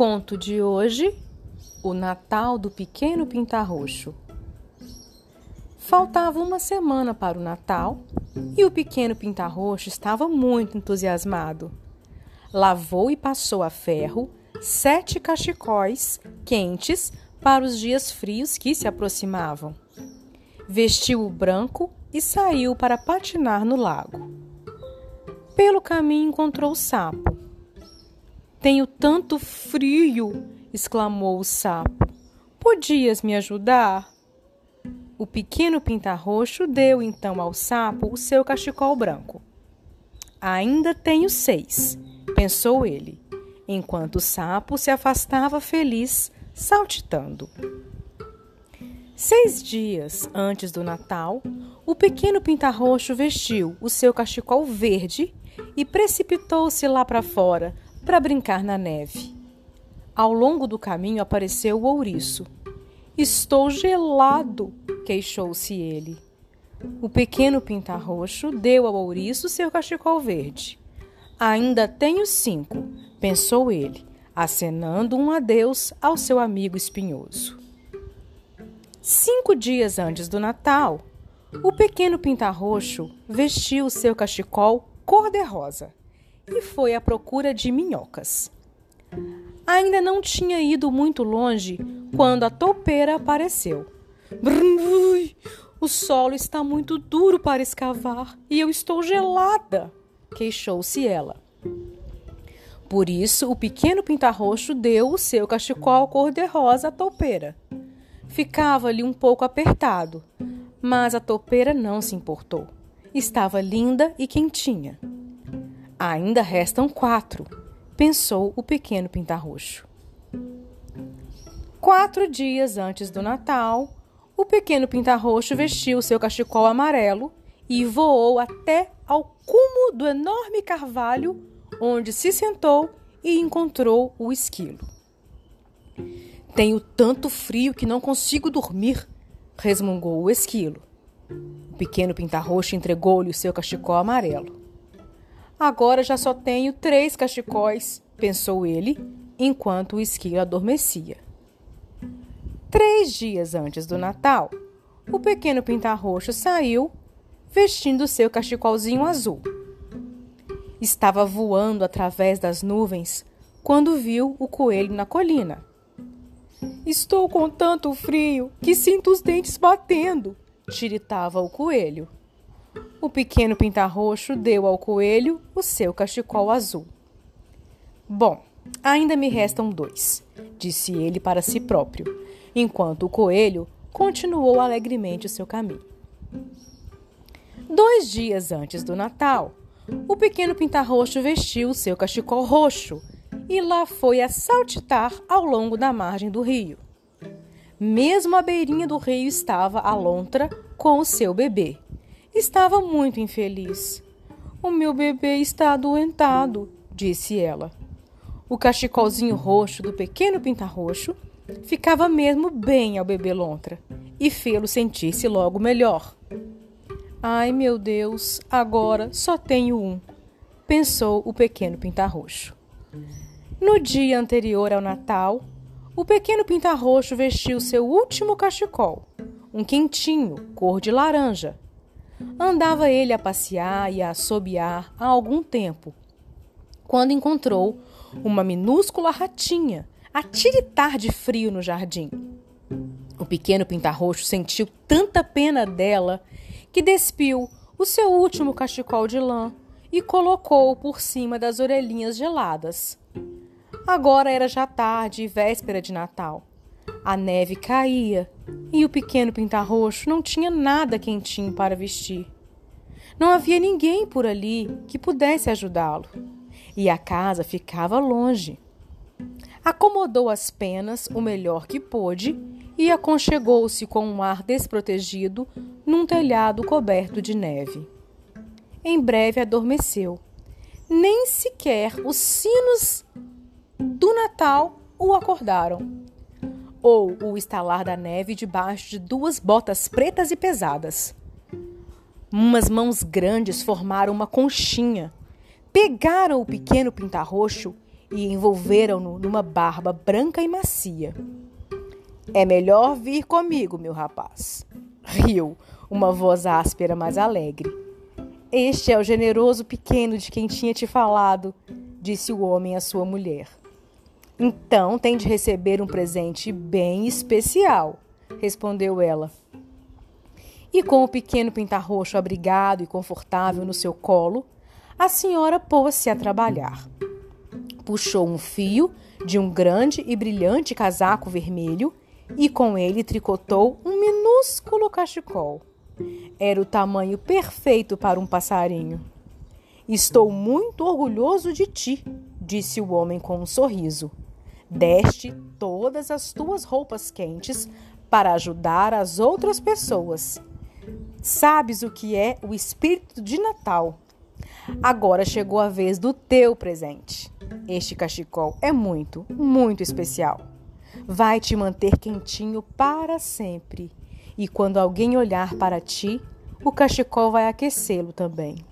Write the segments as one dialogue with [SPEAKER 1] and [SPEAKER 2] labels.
[SPEAKER 1] Conto de hoje: O Natal do Pequeno Pintarroxo. Faltava uma semana para o Natal e o pequeno Pintarroxo estava muito entusiasmado. Lavou e passou a ferro sete cachecóis quentes para os dias frios que se aproximavam. Vestiu o branco e saiu para patinar no lago. Pelo caminho encontrou o sapo tenho tanto frio! exclamou o sapo. Podias me ajudar? O pequeno pintarroxo deu então ao sapo o seu cachecol branco. Ainda tenho seis, pensou ele, enquanto o sapo se afastava feliz, saltitando. Seis dias antes do Natal, o pequeno pintarroxo vestiu o seu cachecol verde e precipitou-se lá para fora, para brincar na neve. Ao longo do caminho apareceu o ouriço. Estou gelado, queixou-se ele. O pequeno pintarroxo deu ao ouriço seu cachecol verde. Ainda tenho cinco, pensou ele, acenando um adeus ao seu amigo espinhoso. Cinco dias antes do Natal, o pequeno pintarroxo vestiu seu cachecol cor-de-rosa e foi à procura de minhocas. Ainda não tinha ido muito longe quando a toupeira apareceu. O solo está muito duro para escavar e eu estou gelada, queixou-se ela. Por isso, o pequeno pintarroxo deu o seu cachecol cor-de-rosa à toupeira. Ficava-lhe um pouco apertado, mas a toupeira não se importou. Estava linda e quentinha. Ainda restam quatro, pensou o pequeno pintarroxo. Quatro dias antes do Natal, o pequeno pintarroxo vestiu seu cachecol amarelo e voou até ao cume do enorme carvalho, onde se sentou e encontrou o esquilo. Tenho tanto frio que não consigo dormir, resmungou o esquilo. O pequeno pintarroxo entregou-lhe o seu cachecol amarelo. Agora já só tenho três cachecóis, pensou ele, enquanto o esquilo adormecia. Três dias antes do Natal, o pequeno pintarroxo saiu vestindo seu cachecolzinho azul. Estava voando através das nuvens quando viu o coelho na colina. Estou com tanto frio que sinto os dentes batendo, tiritava o coelho. O pequeno pintarroxo deu ao coelho o seu cachecol azul. Bom, ainda me restam dois, disse ele para si próprio, enquanto o coelho continuou alegremente o seu caminho. Dois dias antes do Natal, o pequeno pintarroxo vestiu o seu cachecol roxo e lá foi a saltitar ao longo da margem do rio. Mesmo à beirinha do rio estava a lontra com o seu bebê. Estava muito infeliz. O meu bebê está adoentado, disse ela. O cachecolzinho roxo do pequeno pintarroxo ficava mesmo bem ao bebê lontra e fê-lo sentir-se logo melhor. Ai, meu Deus, agora só tenho um, pensou o pequeno pintarroxo. No dia anterior ao Natal, o pequeno pintarroxo vestiu seu último cachecol, um quentinho, cor de laranja, Andava ele a passear e a assobiar há algum tempo, quando encontrou uma minúscula ratinha a tiritar de frio no jardim. O pequeno pintarroxo sentiu tanta pena dela que despiu o seu último cachecol de lã e colocou-o por cima das orelhinhas geladas. Agora era já tarde e véspera de Natal. A neve caía e o pequeno pintarroxo não tinha nada quentinho para vestir. Não havia ninguém por ali que pudesse ajudá-lo, e a casa ficava longe. Acomodou as penas o melhor que pôde e aconchegou-se com um ar desprotegido num telhado coberto de neve. Em breve adormeceu. Nem sequer os sinos do Natal o acordaram ou o estalar da neve debaixo de duas botas pretas e pesadas. Umas mãos grandes formaram uma conchinha, pegaram o pequeno pintarroxo e envolveram-no numa barba branca e macia. É melhor vir comigo, meu rapaz. Riu uma voz áspera, mas alegre. Este é o generoso pequeno de quem tinha te falado, disse o homem à sua mulher. Então tem de receber um presente bem especial, respondeu ela. E com o pequeno pintarroxo abrigado e confortável no seu colo, a senhora pôs-se a trabalhar. Puxou um fio de um grande e brilhante casaco vermelho e com ele tricotou um minúsculo cachecol. Era o tamanho perfeito para um passarinho. Estou muito orgulhoso de ti, disse o homem com um sorriso. Deste todas as tuas roupas quentes para ajudar as outras pessoas. Sabes o que é o espírito de Natal. Agora chegou a vez do teu presente. Este cachecol é muito, muito especial. Vai te manter quentinho para sempre e quando alguém olhar para ti, o cachecol vai aquecê-lo também.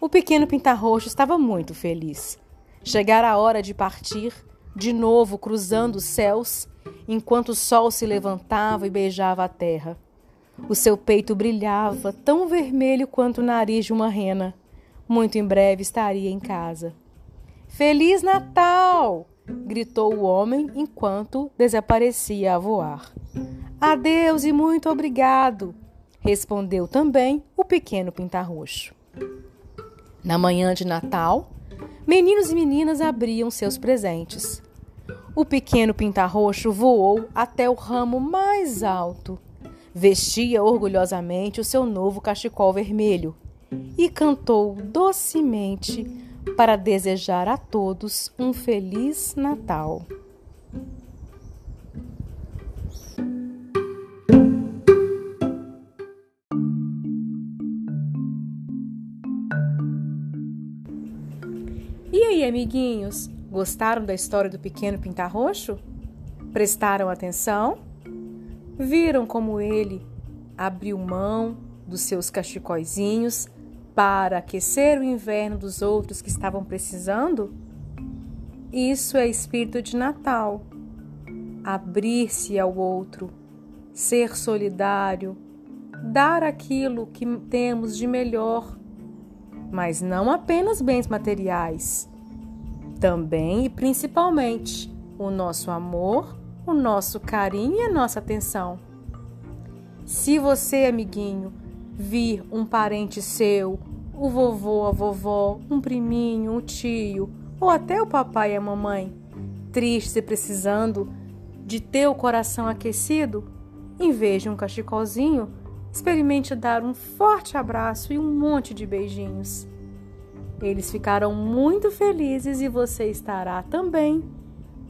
[SPEAKER 1] O pequeno pintarroxo estava muito feliz. Chegara a hora de partir, de novo cruzando os céus, enquanto o sol se levantava e beijava a terra. O seu peito brilhava, tão vermelho quanto o nariz de uma rena. Muito em breve estaria em casa. Feliz Natal! gritou o homem enquanto desaparecia a voar. Adeus e muito obrigado, respondeu também o pequeno pintarroxo. Na manhã de Natal, meninos e meninas abriam seus presentes. O pequeno pintarroxo voou até o ramo mais alto, vestia orgulhosamente o seu novo cachecol vermelho e cantou docemente para desejar a todos um feliz Natal. E aí, amiguinhos, gostaram da história do pequeno pintarroxo? Prestaram atenção? Viram como ele abriu mão dos seus cachecóizinhos para aquecer o inverno dos outros que estavam precisando? Isso é espírito de Natal. Abrir-se ao outro, ser solidário, dar aquilo que temos de melhor, mas não apenas bens materiais, também e principalmente o nosso amor, o nosso carinho e a nossa atenção. Se você, amiguinho, vir um parente seu, o vovô, a vovó, um priminho, um tio, ou até o papai e a mamãe, tristes e precisando de ter o coração aquecido, em vez de um cachecolzinho, experimente dar um forte abraço e um monte de beijinhos. Eles ficarão muito felizes e você estará também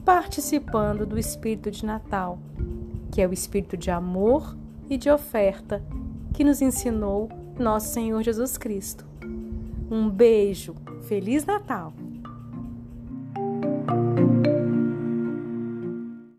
[SPEAKER 1] participando do espírito de Natal, que é o espírito de amor e de oferta que nos ensinou nosso Senhor Jesus Cristo. Um beijo, Feliz Natal!